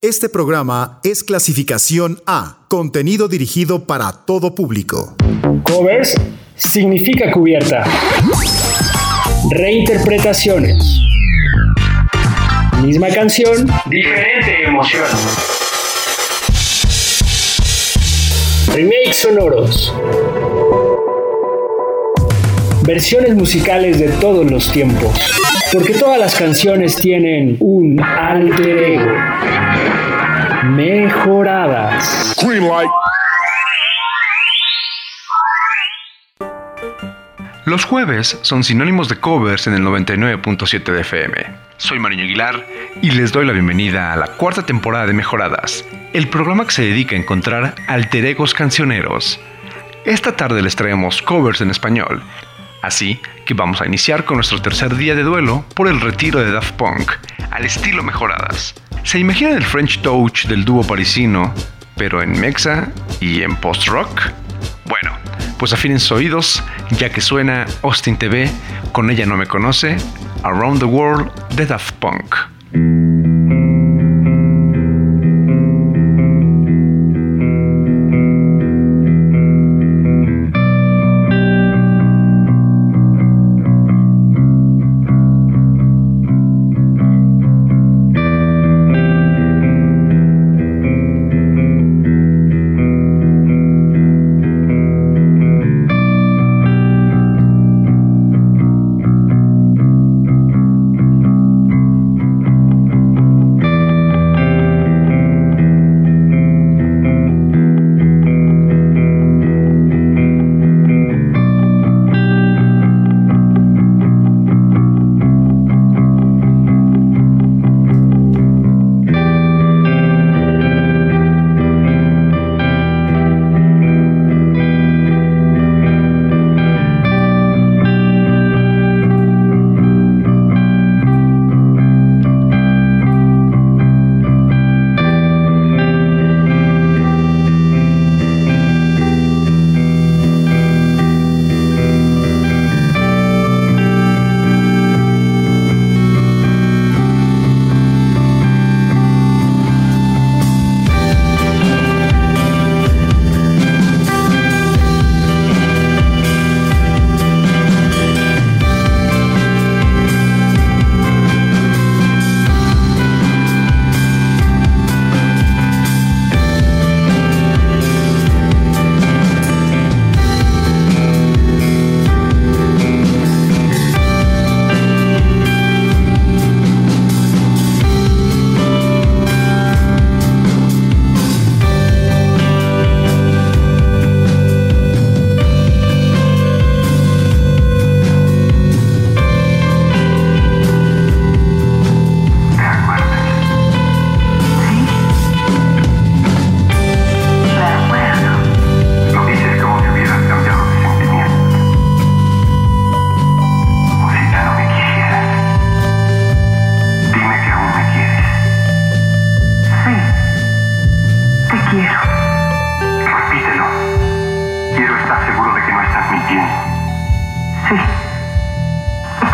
Este programa es clasificación A, contenido dirigido para todo público. Covers significa cubierta. Reinterpretaciones. Misma canción, diferente emoción. Remakes sonoros. Versiones musicales de todos los tiempos. Porque todas las canciones tienen un alter ego. Mejoradas. Los jueves son sinónimos de covers en el 99.7 de FM. Soy Mariño Aguilar y les doy la bienvenida a la cuarta temporada de Mejoradas, el programa que se dedica a encontrar alter egos cancioneros. Esta tarde les traemos covers en español, así que vamos a iniciar con nuestro tercer día de duelo por el retiro de Daft Punk, al estilo Mejoradas. ¿Se imaginan el French Touch del dúo parisino, pero en mexa y en post-rock? Bueno, pues afinen sus oídos, ya que suena Austin TV, con ella no me conoce, Around the World de Daft Punk.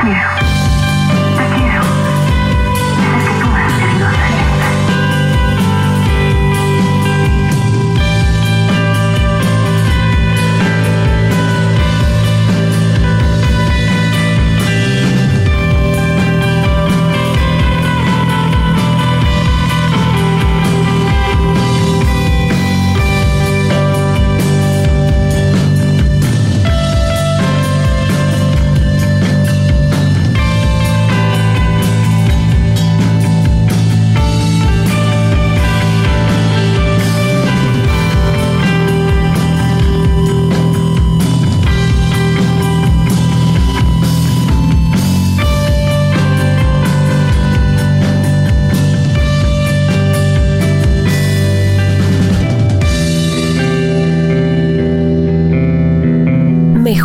you.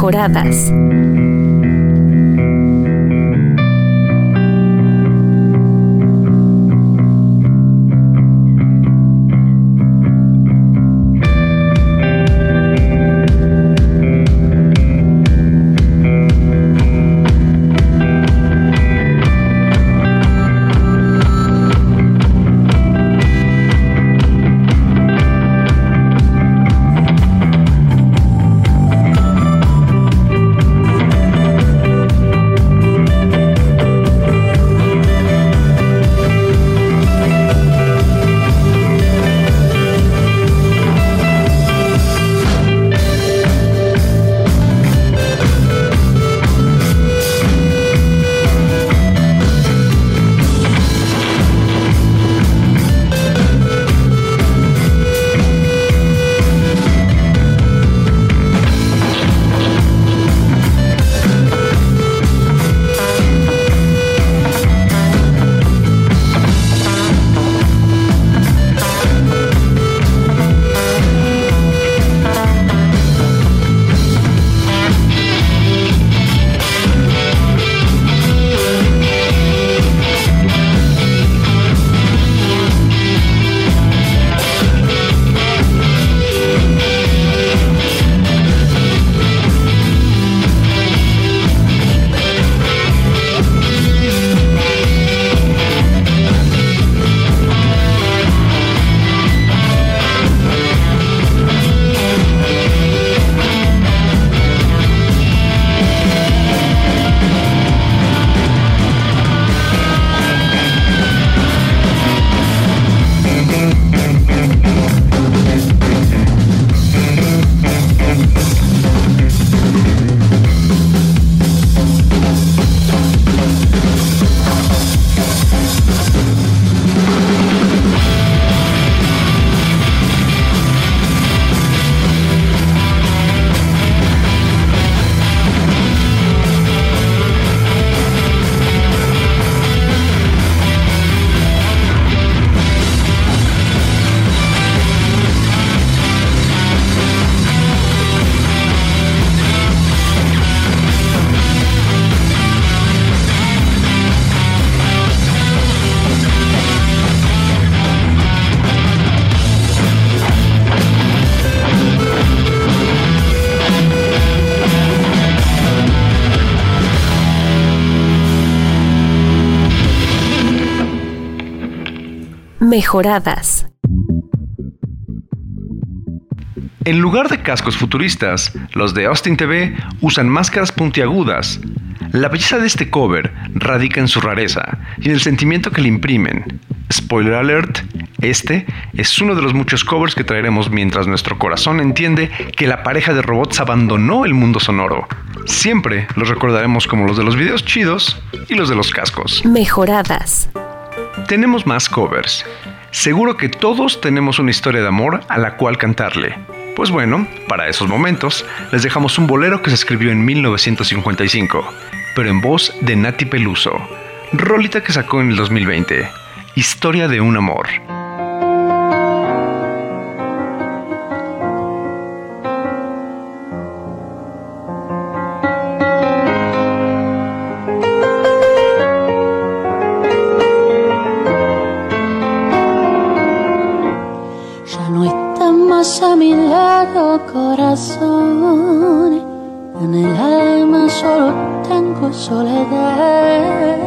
Mejoradas. Mejoradas. En lugar de cascos futuristas, los de Austin TV usan máscaras puntiagudas. La belleza de este cover radica en su rareza y en el sentimiento que le imprimen. Spoiler alert, este es uno de los muchos covers que traeremos mientras nuestro corazón entiende que la pareja de robots abandonó el mundo sonoro. Siempre los recordaremos como los de los videos chidos y los de los cascos. Mejoradas. Tenemos más covers. Seguro que todos tenemos una historia de amor a la cual cantarle. Pues bueno, para esos momentos les dejamos un bolero que se escribió en 1955, pero en voz de Nati Peluso, rolita que sacó en el 2020, Historia de un amor. Corazón, en el alma solo tengo soledad.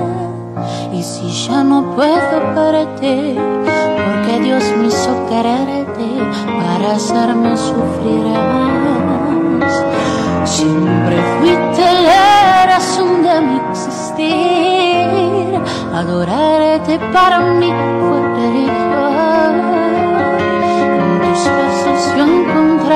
Y si ya no puedo partir, porque Dios me hizo quererte para hacerme sufrir más. Siempre fuiste la razón de mi existir, adorarte para mí fue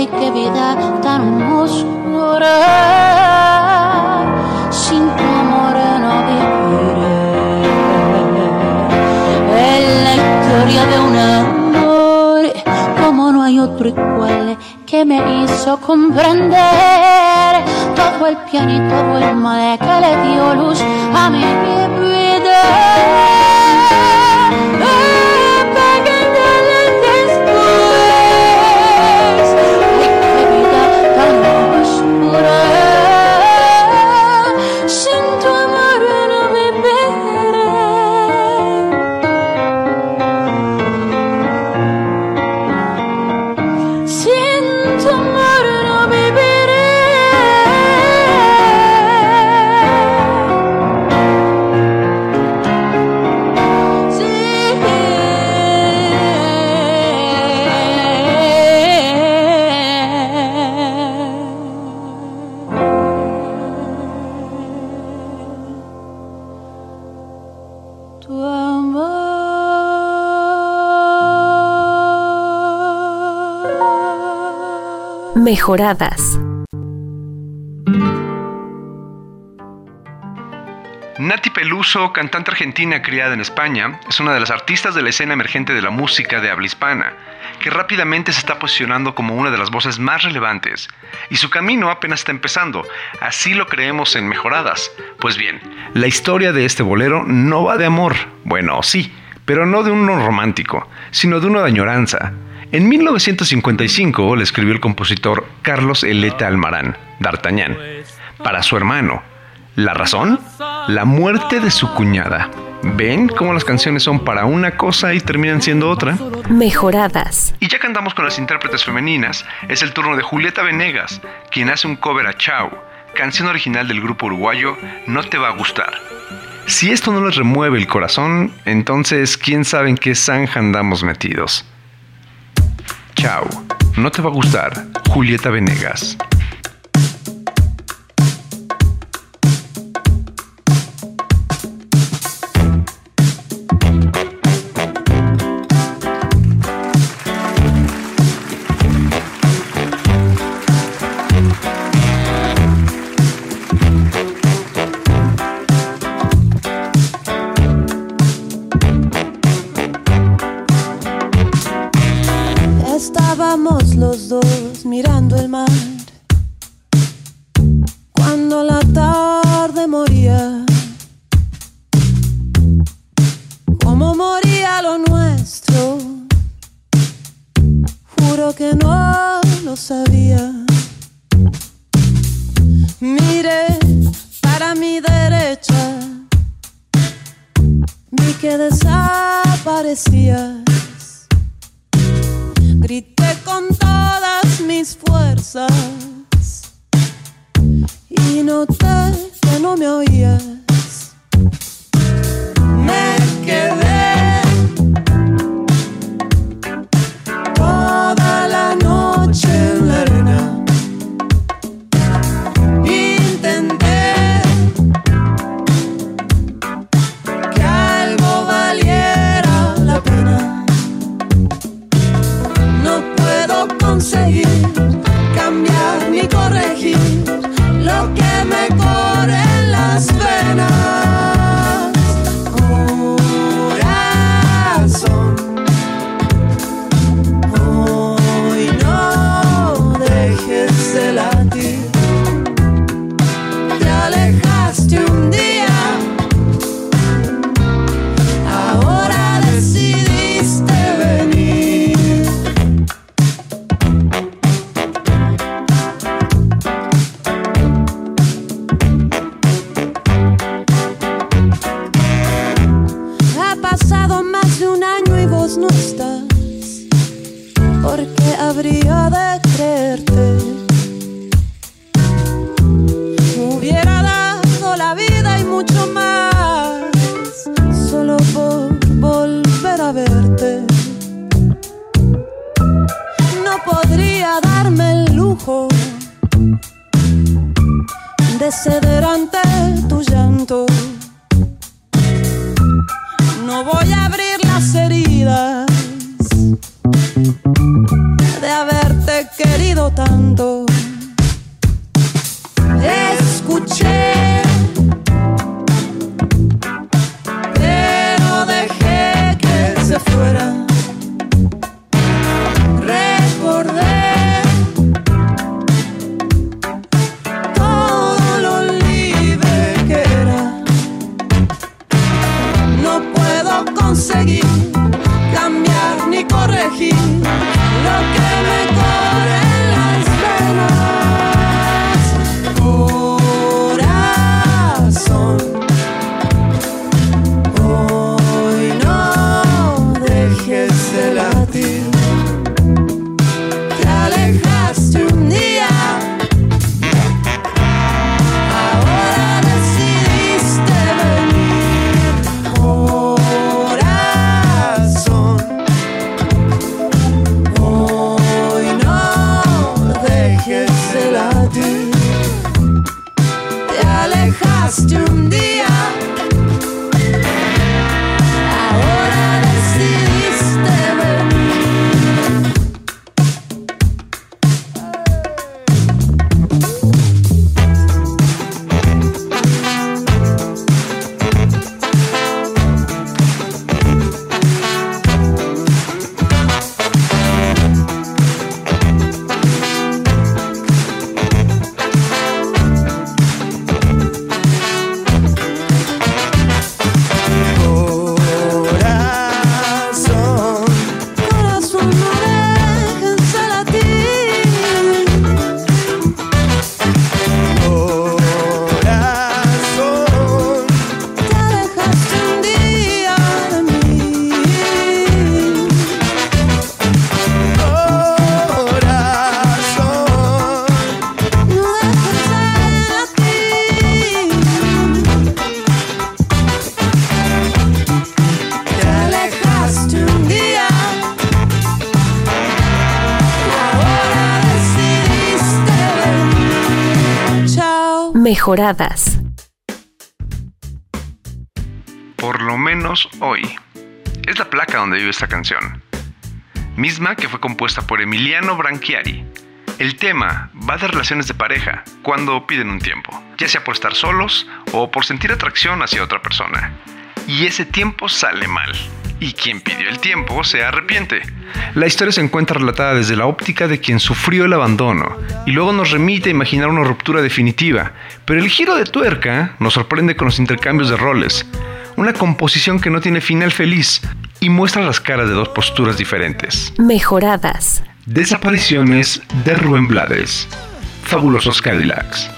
Ay, qué vida tan oscura. Sin tu amor no viviré. Es la historia de un amor como no hay otro igual que me hizo comprender todo el bien y todo el mal que le dio luz a mi vida. Mejoradas. Nati Peluso, cantante argentina criada en España, es una de las artistas de la escena emergente de la música de habla hispana, que rápidamente se está posicionando como una de las voces más relevantes, y su camino apenas está empezando, así lo creemos en Mejoradas. Pues bien, la historia de este bolero no va de amor, bueno, sí, pero no de uno romántico, sino de una de añoranza. En 1955 le escribió el compositor Carlos Eleta Almarán, D'Artagnan, para su hermano. ¿La razón? La muerte de su cuñada. ¿Ven cómo las canciones son para una cosa y terminan siendo otra? Mejoradas. Y ya que andamos con las intérpretes femeninas, es el turno de Julieta Venegas, quien hace un cover a Chau, canción original del grupo uruguayo No te va a gustar. Si esto no les remueve el corazón, entonces quién sabe en qué zanja andamos metidos. Chau, no te va a gustar, Julieta Venegas. Grité con todas mis fuerzas y noté que no me oías. Escuché, pero dejé que se fuera. Mejoradas. Por lo menos hoy. Es la placa donde vive esta canción. Misma que fue compuesta por Emiliano Branchiari. El tema va de relaciones de pareja cuando piden un tiempo, ya sea por estar solos o por sentir atracción hacia otra persona. Y ese tiempo sale mal. Y quien pidió el tiempo se arrepiente. La historia se encuentra relatada desde la óptica de quien sufrió el abandono y luego nos remite a imaginar una ruptura definitiva, pero el giro de tuerca nos sorprende con los intercambios de roles, una composición que no tiene final feliz y muestra las caras de dos posturas diferentes. Mejoradas. Desapariciones de Rubén Blades. Fabulosos Cadillacs.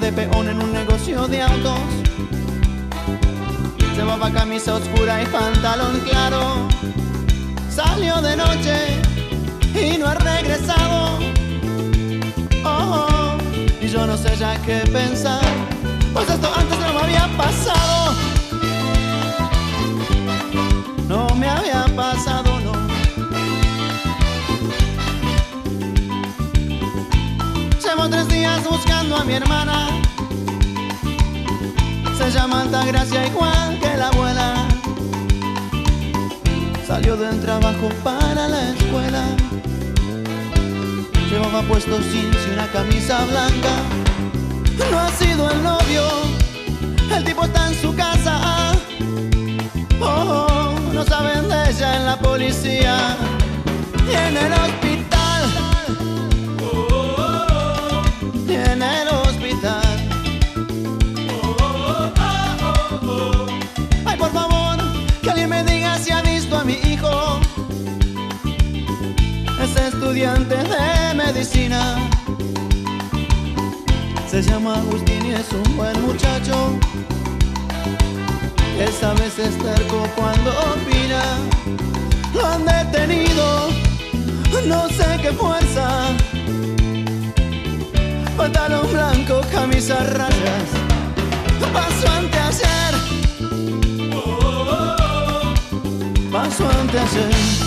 De peón en un negocio de autos. Llevaba camisa oscura y pantalón claro. Salió de noche y no ha regresado. Oh, oh, y yo no sé ya qué pensar. Pues esto antes no me había pasado. No me había pasado, Tres días buscando a mi hermana. Se llama Altagracia igual que la abuela. Salió del trabajo para la escuela. Llevaba puesto jeans y una camisa blanca. No ha sido el novio. El tipo está en su casa. Oh, oh, no saben de ella en la policía y en el. Estudiante de medicina. Se llama Agustín y es un buen muchacho. Esa vez es terco cuando opina. Lo han detenido, no sé qué fuerza. Pantalón blanco, camisa rayas. Paso ante ayer. Paso ante ayer.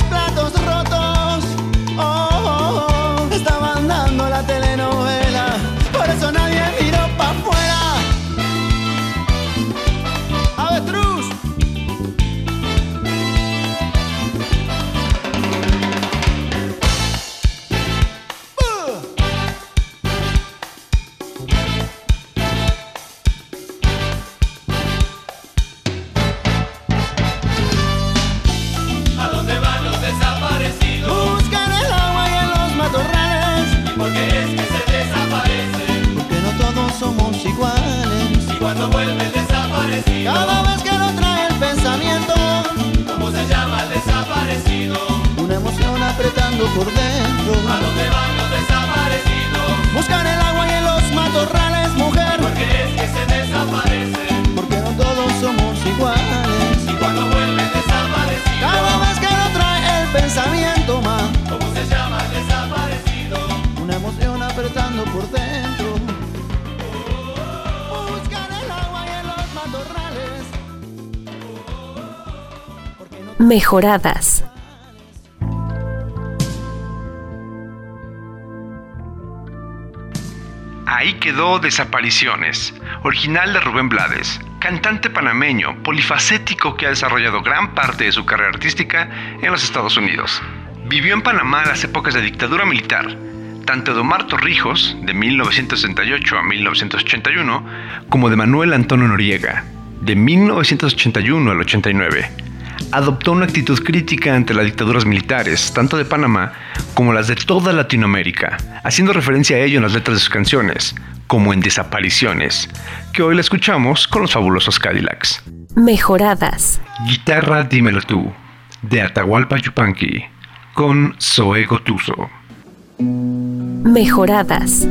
Mejoradas. Ahí quedó Desapariciones, original de Rubén Blades, cantante panameño, polifacético que ha desarrollado gran parte de su carrera artística en los Estados Unidos. Vivió en Panamá en las épocas de dictadura militar, tanto de Omar Torrijos, de 1968 a 1981, como de Manuel Antonio Noriega, de 1981 al 89. Adoptó una actitud crítica ante las dictaduras militares, tanto de Panamá como las de toda Latinoamérica, haciendo referencia a ello en las letras de sus canciones, como en Desapariciones, que hoy la escuchamos con los fabulosos Cadillacs. Mejoradas. Guitarra Dímelo tú, de Atahualpa Yupanqui, con Zoe Gotuso. Mejoradas.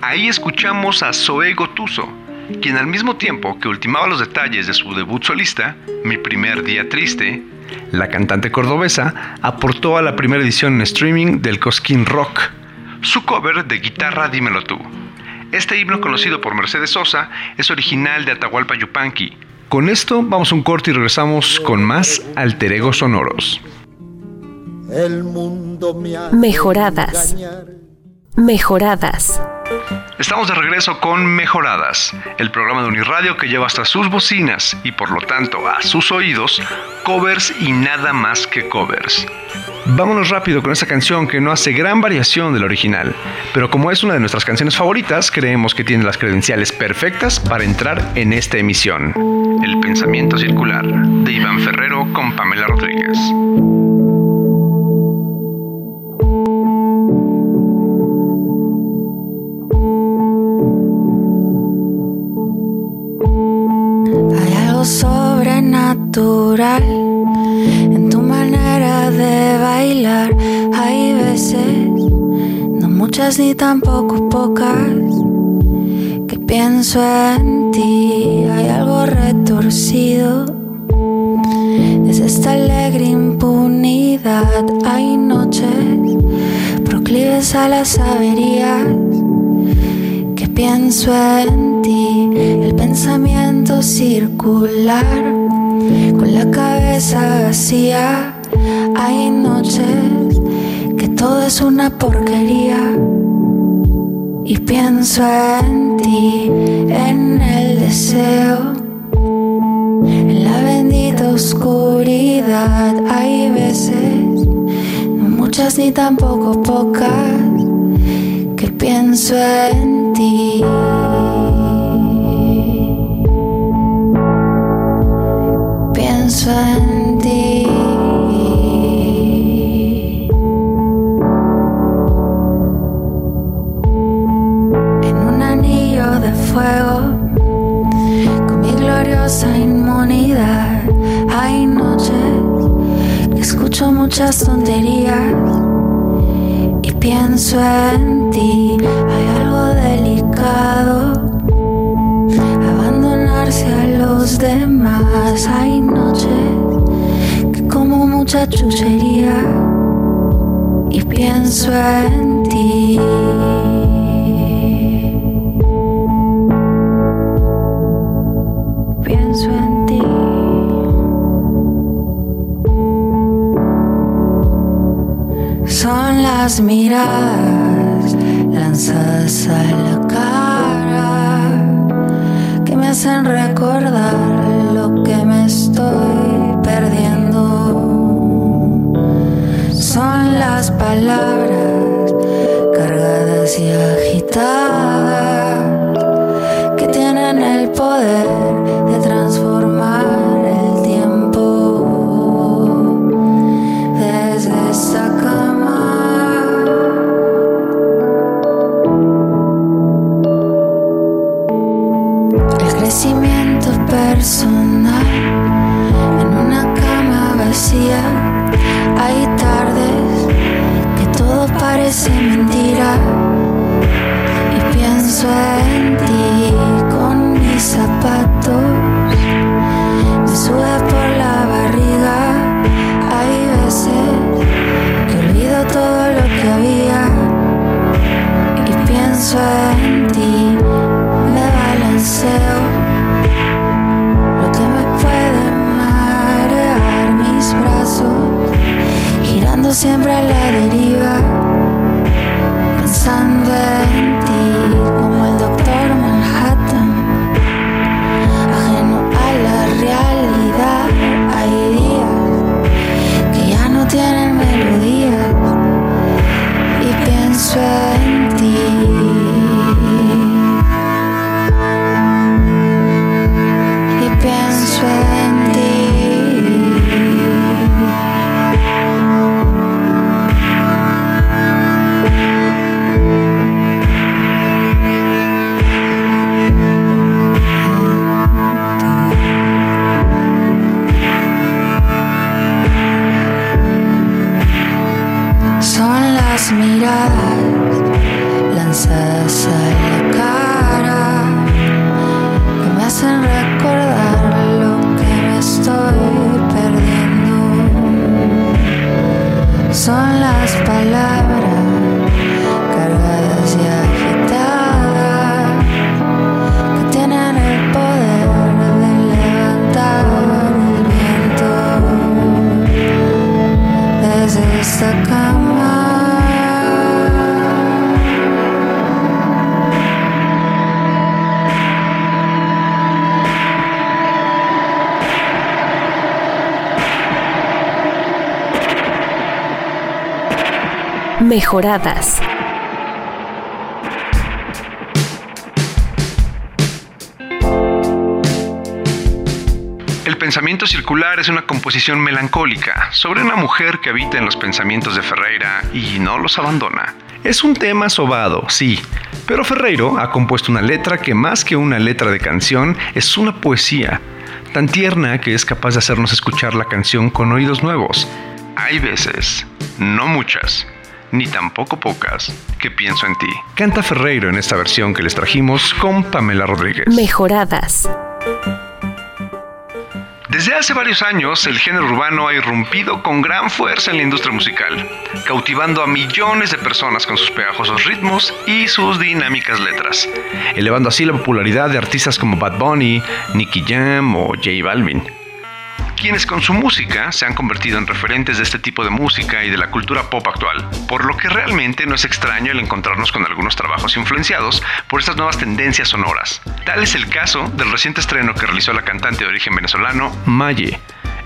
Ahí escuchamos a Zoe Gotuso, quien al mismo tiempo que ultimaba los detalles de su debut solista, Mi primer día triste, la cantante cordobesa aportó a la primera edición en streaming del Cosquín Rock, su cover de Guitarra Dímelo tú. Este himno conocido por Mercedes Sosa es original de Atahualpa Yupanqui. Con esto vamos a un corte y regresamos con más alter ego sonoros. El mundo me ha Mejoradas. Mejoradas. Estamos de regreso con Mejoradas, el programa de Uniradio que lleva hasta sus bocinas y por lo tanto a sus oídos covers y nada más que covers. Vámonos rápido con esta canción que no hace gran variación del original, pero como es una de nuestras canciones favoritas, creemos que tiene las credenciales perfectas para entrar en esta emisión. El pensamiento circular de Iván Ferrero con Pamela Rodríguez. Sobrenatural en tu manera de bailar. Hay veces, no muchas ni tampoco pocas, que pienso en ti. Hay algo retorcido desde esta alegre impunidad. Hay noches proclives a las averías que pienso en ti, circular, con la cabeza vacía, Hay noches que todo es una porquería. Y pienso en ti, en el deseo, en la bendita oscuridad. Hay veces, no muchas ni tampoco pocas, que pienso en ti. Pienso en ti. En un anillo de fuego, con mi gloriosa inmunidad, hay noches que escucho muchas tonterías y pienso en ti. Hay algo delicado, a los demás. Hay noches que como mucha chuchería y pienso en ti. Pienso en ti. Son las miradas lanzadas a la hacen recordar lo que me estoy perdiendo. Son las palabras cargadas y agitadas palabras Mejoradas. El pensamiento circular es una composición melancólica sobre una mujer que habita en los pensamientos de Ferreira y no los abandona. Es un tema sobado, sí, pero Ferreiro ha compuesto una letra que más que una letra de canción es una poesía, tan tierna que es capaz de hacernos escuchar la canción con oídos nuevos. Hay veces, no muchas, ni tampoco pocas, que pienso en ti. Canta Ferreiro en esta versión que les trajimos con Pamela Rodríguez. Mejoradas. Desde hace varios años, el género urbano ha irrumpido con gran fuerza en la industria musical, cautivando a millones de personas con sus pegajosos ritmos y sus dinámicas letras, elevando así la popularidad de artistas como Bad Bunny, Nicky Jam o J Balvin. Quienes con su música se han convertido en referentes de este tipo de música y de la cultura pop actual, por lo que realmente no es extraño el encontrarnos con algunos trabajos influenciados por estas nuevas tendencias sonoras. Tal es el caso del reciente estreno que realizó la cantante de origen venezolano, Maye,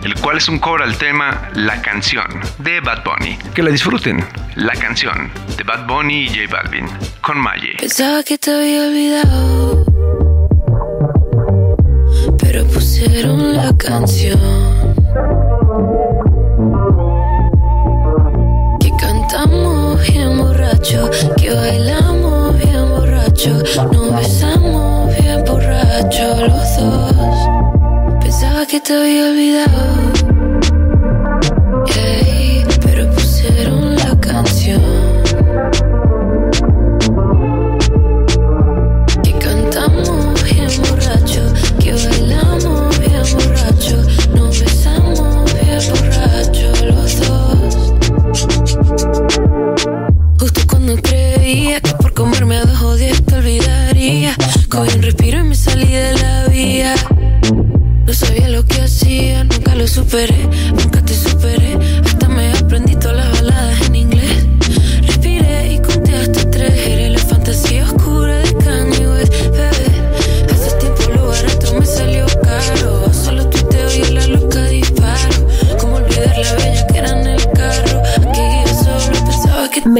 el cual es un cover al tema La canción de Bad Bunny. Que la disfruten, La canción de Bad Bunny y J Balvin con Maye. Pusieron la canción. Que cantamos bien borracho, que bailamos bien borracho, nos besamos bien borracho los dos. Pensaba que te había olvidado,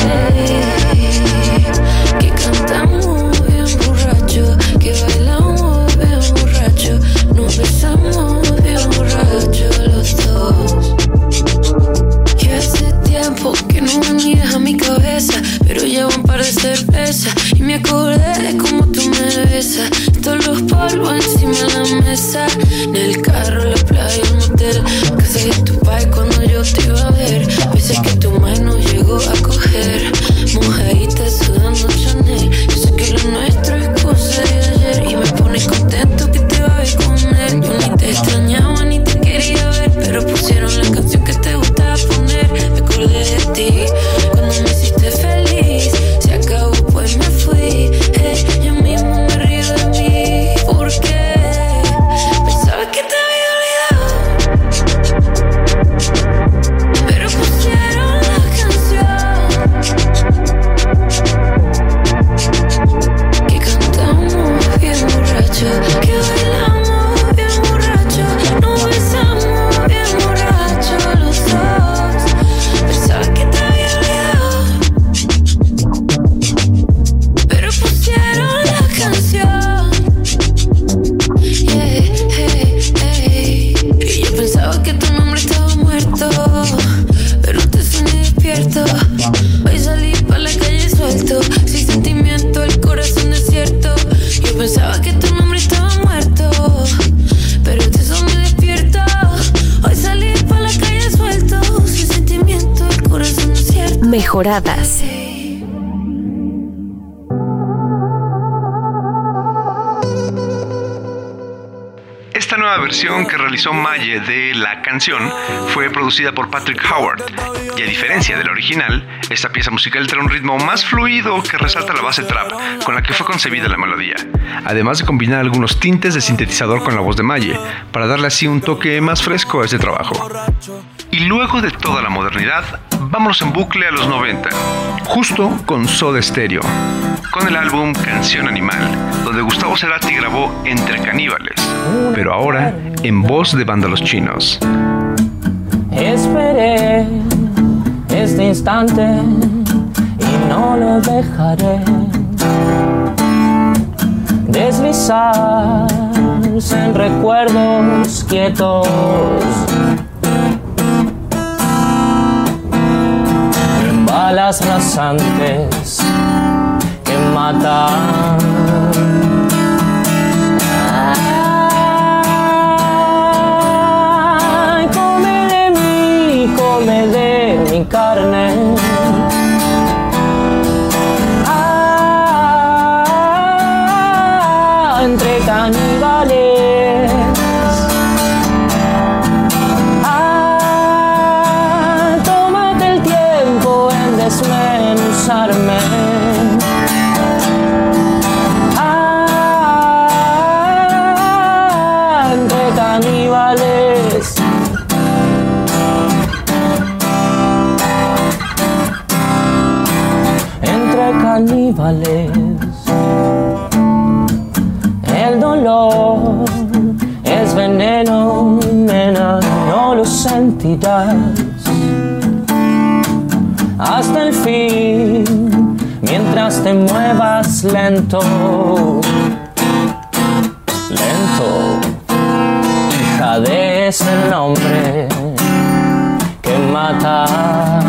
Hey, de la canción fue producida por Patrick Howard y a diferencia de la original, esta pieza musical trae un ritmo más fluido que resalta la base trap con la que fue concebida la melodía, además de combinar algunos tintes de sintetizador con la voz de Maye para darle así un toque más fresco a este trabajo. Y luego de toda la modernidad, vámonos en bucle a los 90, justo con Soda Stereo, con el álbum Canción Animal, donde Gustavo Cerati grabó Entre Caníbales, pero ahora en voz de Banda Los Chinos. Esperé este instante y no lo dejaré deslizarse en recuerdos quietos. alas rasantes que matan. Come de mí, come de mi carne. Te muevas lento. Lento, hija de ese nombre que mata.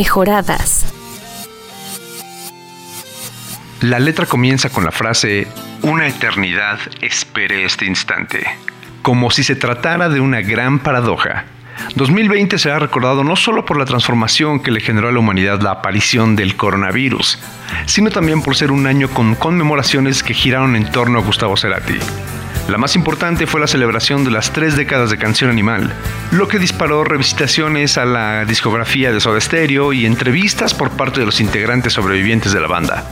Mejoradas. La letra comienza con la frase Una eternidad esperé este instante, como si se tratara de una gran paradoja. 2020 será recordado no solo por la transformación que le generó a la humanidad la aparición del coronavirus, sino también por ser un año con conmemoraciones que giraron en torno a Gustavo Cerati. La más importante fue la celebración de las tres décadas de Canción Animal, lo que disparó revisitaciones a la discografía de Soda Stereo y entrevistas por parte de los integrantes sobrevivientes de la banda.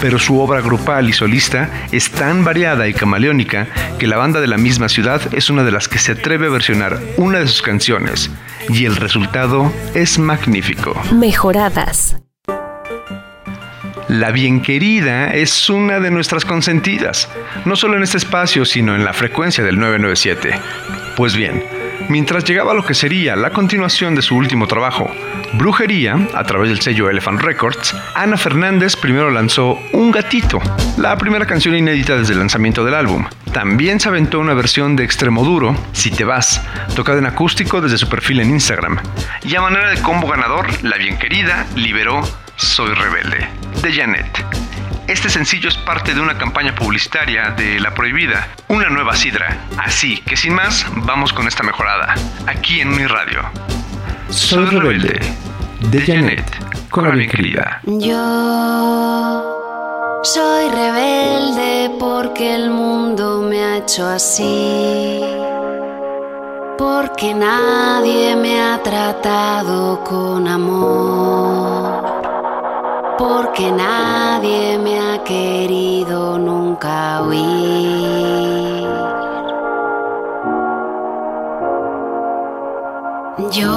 Pero su obra grupal y solista es tan variada y camaleónica que la banda de la misma ciudad es una de las que se atreve a versionar una de sus canciones, y el resultado es magnífico. Mejoradas. La bien querida es una de nuestras consentidas, no solo en este espacio, sino en la frecuencia del 997. Pues bien, mientras llegaba lo que sería la continuación de su último trabajo, Brujería, a través del sello Elephant Records, Ana Fernández primero lanzó Un Gatito, la primera canción inédita desde el lanzamiento del álbum. También se aventó una versión de Extremo Duro, Si Te Vas, tocada en acústico desde su perfil en Instagram. Y a manera de combo ganador, la bien querida liberó Soy Rebelde, de Janet. Este sencillo es parte de una campaña publicitaria de La Prohibida, una nueva sidra. Así que sin más, vamos con esta mejorada, aquí en mi radio. Soy Rebelde, de Janet, con la bien querida. Yo soy rebelde porque el mundo me ha hecho así. Porque nadie me ha tratado con amor. Porque nadie me ha querido nunca oír. Yo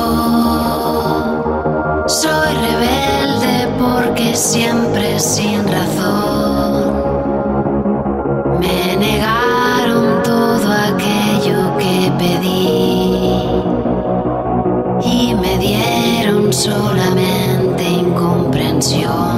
soy rebelde porque siempre sin razón me negaron todo aquello que pedí y me dieron solamente incomprensión.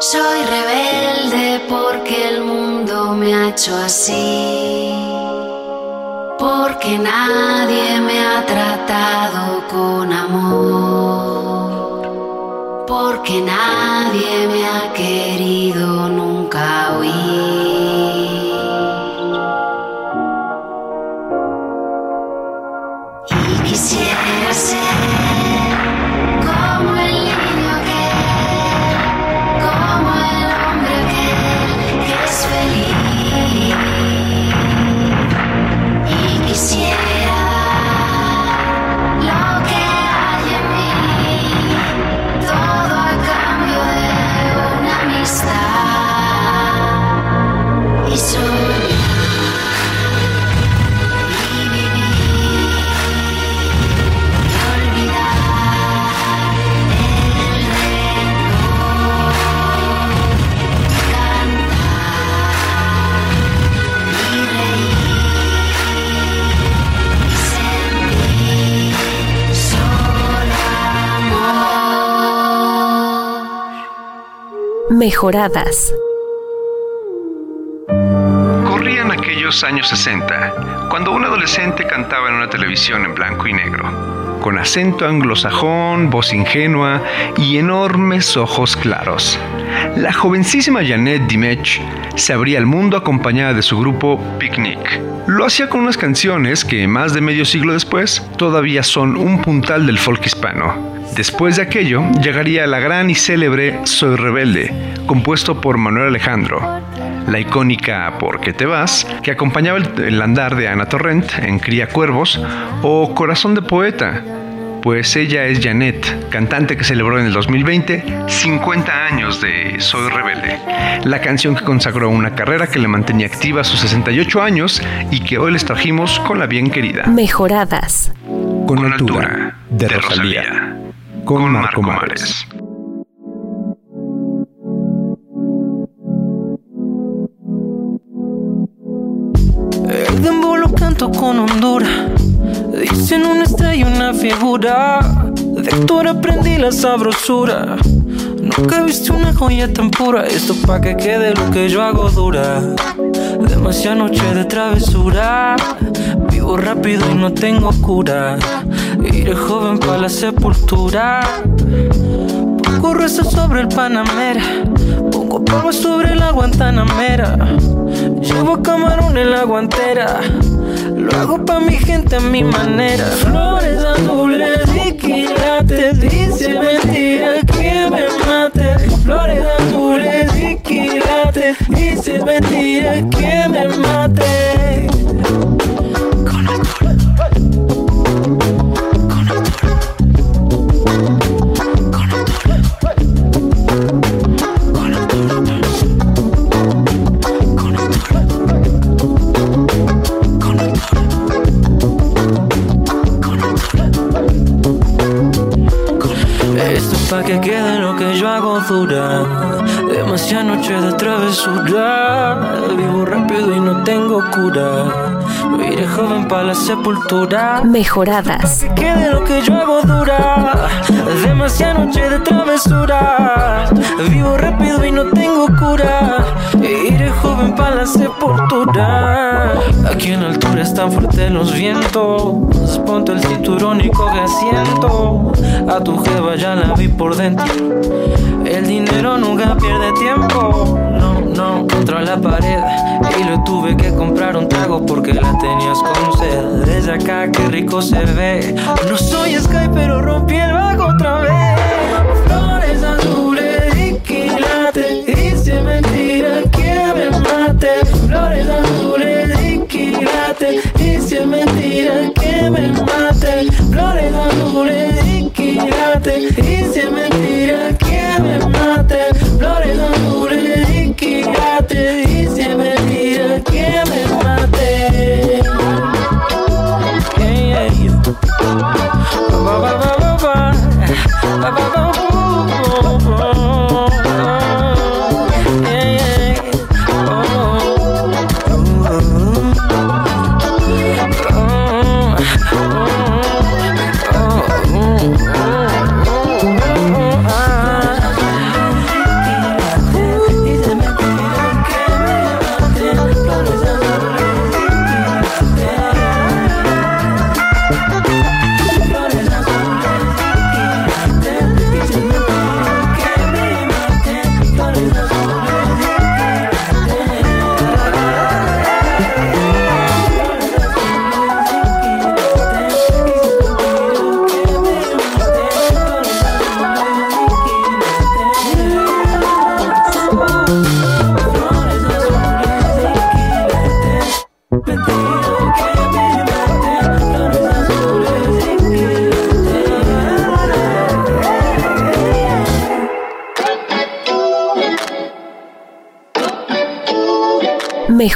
Soy rebelde porque el mundo me ha hecho así. Porque nadie me ha tratado con amor. Porque nadie me ha querido Corrían aquellos años 60, cuando un adolescente cantaba en una televisión en blanco y negro, con acento anglosajón, voz ingenua y enormes ojos claros. La jovencísima Janet Dimech se abría al mundo acompañada de su grupo Picnic. Lo hacía con unas canciones que, más de medio siglo después, todavía son un puntal del folk hispano. Después de aquello, llegaría la gran y célebre Soy Rebelde, compuesto por Manuel Alejandro, la icónica ¿Por qué te vas?, que acompañaba el, el andar de Ana Torrent en Cría Cuervos, o Corazón de Poeta, pues ella es Janet, cantante que celebró en el 2020 50 años de Soy Rebelde, la canción que consagró una carrera que le mantenía activa a sus 68 años y que hoy les trajimos con la bien querida. Mejoradas. Con altura, de Rosalía, con Marco Mares. El dembow lo canto con Honduras. Dicen una estrella y una figura. De actor aprendí la sabrosura. Nunca he visto una joya tan pura. Esto pa' que quede lo que yo hago dura. Demasiada noche de travesura. Vivo rápido y no tengo cura. Iré joven pa' la sepultura. Pongo rezo sobre el Panamera. Pongo polvo sobre la Guantanamera. Llevo camarón en la guantera. Lo hago pa' mi gente a mi manera. Flores azules y quilates. Dice mentira que me mate. Flores azules y quilates. Dice mentira que me mate. Que quede lo que yo hago dura. Demasiada noche de travesura. Vivo rápido y no tengo cura. Iré joven pa' la sepultura. Mejoradas. Que quede lo que yo hago dura. Demasiada noche de travesura. Vivo rápido y no tengo cura. Iré joven pa' la sepultura. Aquí en altura están fuertes los vientos. Ponte el cinturón y coge asiento. A tu jeva ya la vi por dentro. El dinero nunca pierde tiempo. No, contra la pared. Y le tuve que comprar un trago porque la tenías con sed. Desde acá, qué rico se ve. No soy Sky, pero rompí el vago otra vez.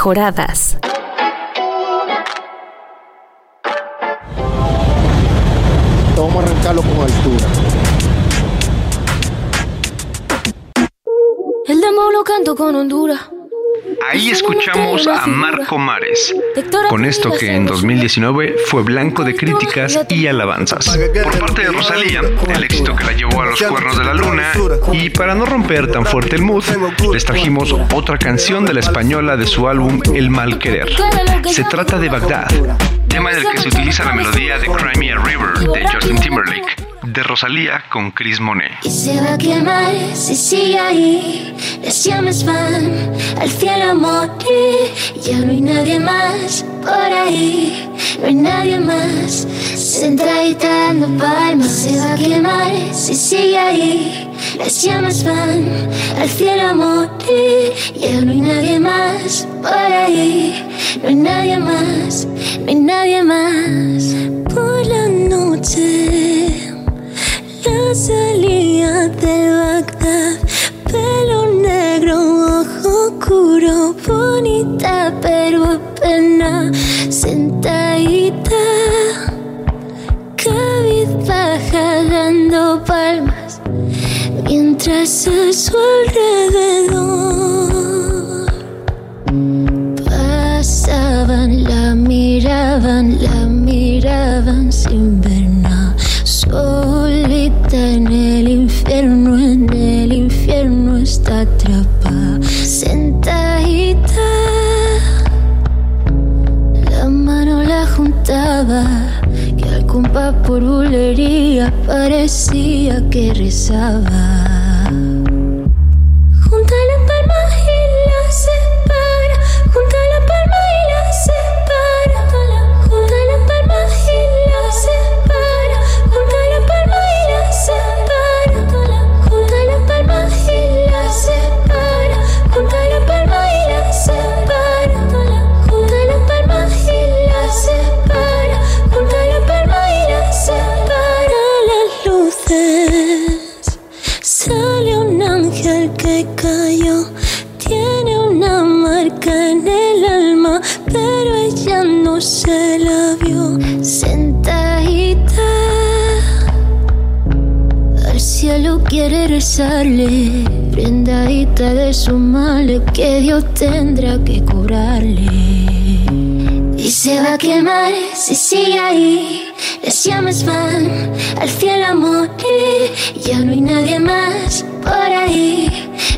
Mejoradas. Vamos a arrancarlo con altura. El demo lo canto con Honduras. Escuchamos a Marco Mares, con esto que en 2019 fue blanco de críticas y alabanzas. Por parte de Rosalía, el éxito que la llevó a los cuernos de la luna, y para no romper tan fuerte el mood, les trajimos otra canción de la española de su álbum El Mal Querer. Se trata de Bagdad, tema en el que se utiliza la melodía de Crimea River de Justin Timberlake, de Rosalía con Chris Monet. Y se va a quemar si sigue ahí. Llamas van al cielo morir. Ya no hay nadie más por ahí. No hay nadie más sentadita dando palmas. Se va a quemar si sigue ahí. Las llamas van al cielo a morir. Ya no hay nadie más por ahí. No hay nadie más, no hay nadie más. Por la noche. La salida de Bagdad, pelo negro, ojo oscuro, bonita pero apenas sentadita, cabizbaja dando palmas, mientras a su alrededor pasaban, la miraban, la miraban sin ver. Solita en el infierno, en el infierno está atrapada, sentadita. La mano la juntaba, que al compás por bulería parecía que rezaba. Tendrá que curarle. Y se va a quemar si sigue ahí. Las llamas van al cielo a morir. Ya no hay nadie más por ahí.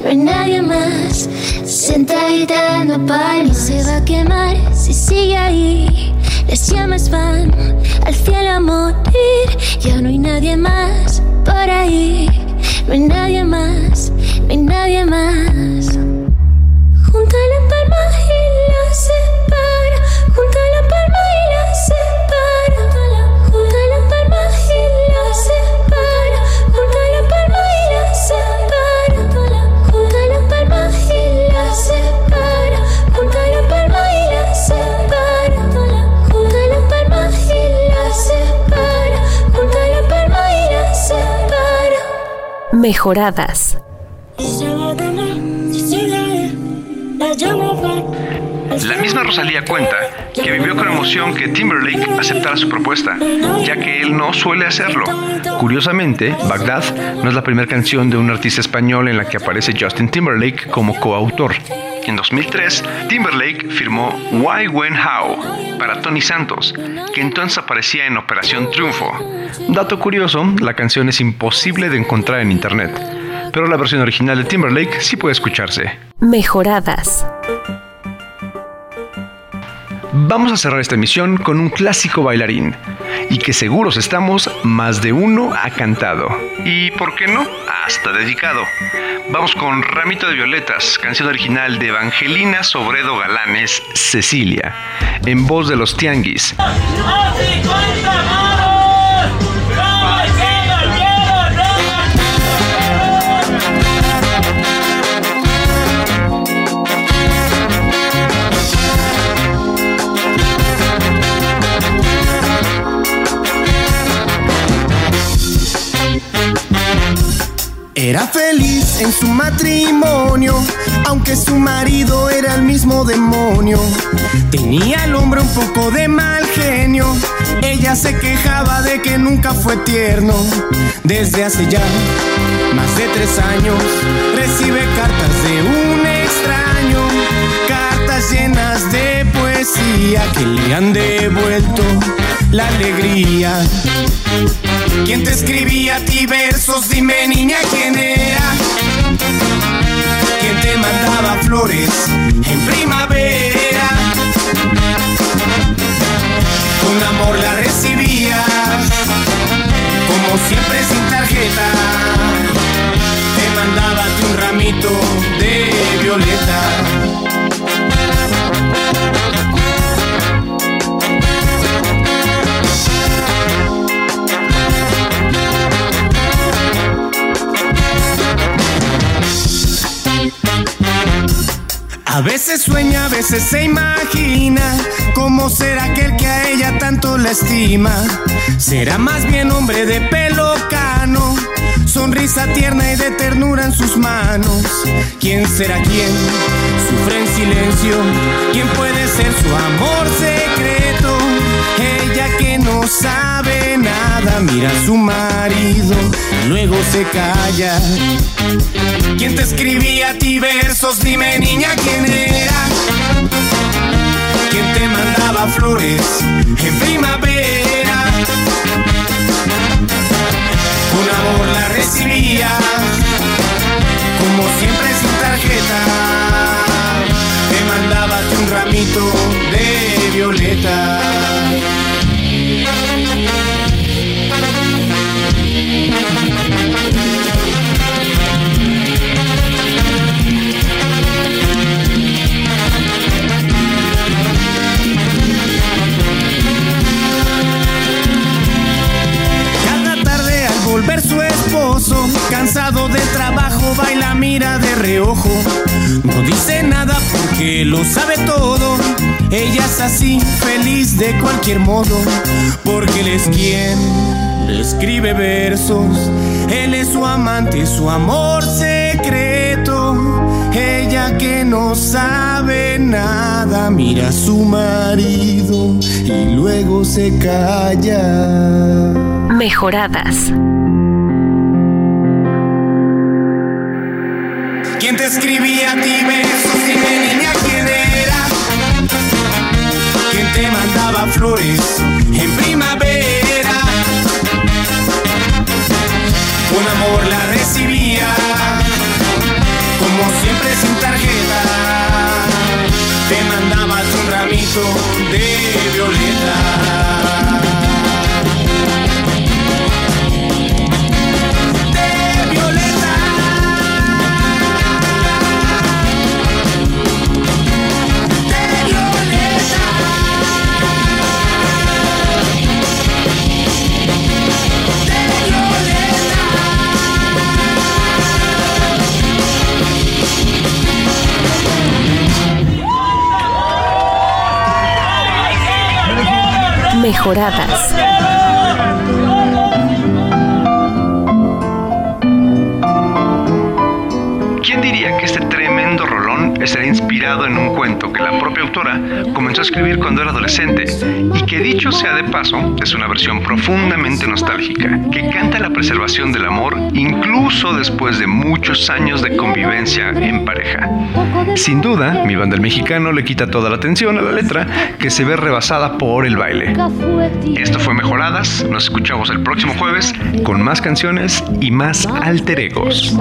No hay nadie más sentadita dando palmas. Se va a quemar si sigue ahí. Las llamas van al cielo a morir. Ya no hay nadie más por ahí. No hay nadie más, no hay nadie más. Mejoradas. La misma Rosalía cuenta que vivió con emoción que Timberlake aceptara su propuesta, ya que él no suele hacerlo. Curiosamente, Bagdad no es la primera canción de un artista español en la que aparece Justin Timberlake como coautor. En 2003, Timberlake firmó Why When How para Tony Santos, que entonces aparecía en Operación Triunfo. Dato curioso, la canción es imposible de encontrar en internet, pero la versión original de Timberlake sí puede escucharse. Mejoradas. Vamos a cerrar esta emisión con un clásico bailarín y que seguros estamos más de uno ha cantado. Y por qué no, hasta dedicado. Vamos con Ramito de Violetas, canción original de Evangelina Sobredo Galanes, Cecilia, en voz de los Tianguis. Era feliz en su matrimonio, aunque su marido era el mismo demonio. Tenía el hombre un poco de mal genio, ella se quejaba de que nunca fue tierno. Desde hace ya más de tres años recibe cartas de un extraño, cartas llenas de poesía que le han devuelto la alegría. ¿Quién te escribía a ti versos? Dime niña quién era. ¿Quién te mandaba flores en primavera? Con amor la recibías, como siempre sin tarjeta. Te mandaba un ramito de violeta. Veces sueña, a veces se imagina cómo será aquel que a ella tanto la estima. Será más bien hombre de pelo cano, sonrisa tierna y de ternura en sus manos. ¿Quién será quién? Sufre en silencio. ¿Quién puede ser su amor secreto? No sabe nada, mira su marido, luego se calla. ¿Quién te escribía a ti versos? Dime niña quién era. ¿Quién te mandaba flores en primavera? Con amor la recibía, como siempre sin tarjeta. Te mandaba un ramito de violeta. Volver su esposo, cansado del trabajo, baila, mira de reojo. No dice nada porque lo sabe todo. Ella es así, feliz de cualquier modo, porque él es quien le escribe versos. Él es su amante, su amor secreto. Ella que no sabe nada, mira a su marido y luego se calla. Mejoradas. ¿Quién te escribía a ti versos? Dime niña quién. ¿Quién te mandaba flores en primavera? Con amor la recibía, como siempre sin tarjeta. Te mandaba un ramito de violeta. Mejoradas. Estaría inspirado en un cuento que la propia autora comenzó a escribir cuando era adolescente y que dicho sea de paso es una versión profundamente nostálgica que canta la preservación del amor incluso después de muchos años de convivencia en pareja? Sin duda, mi banda el mexicano le quita toda la atención a la letra que se ve rebasada por el baile. Esto fue Mejoradas, nos escuchamos el próximo jueves con más canciones y más alter egos.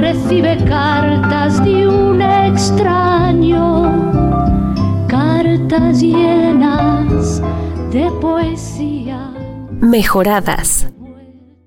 Recibe cartas de un extraño, cartas llenas de poesía. Mejoradas.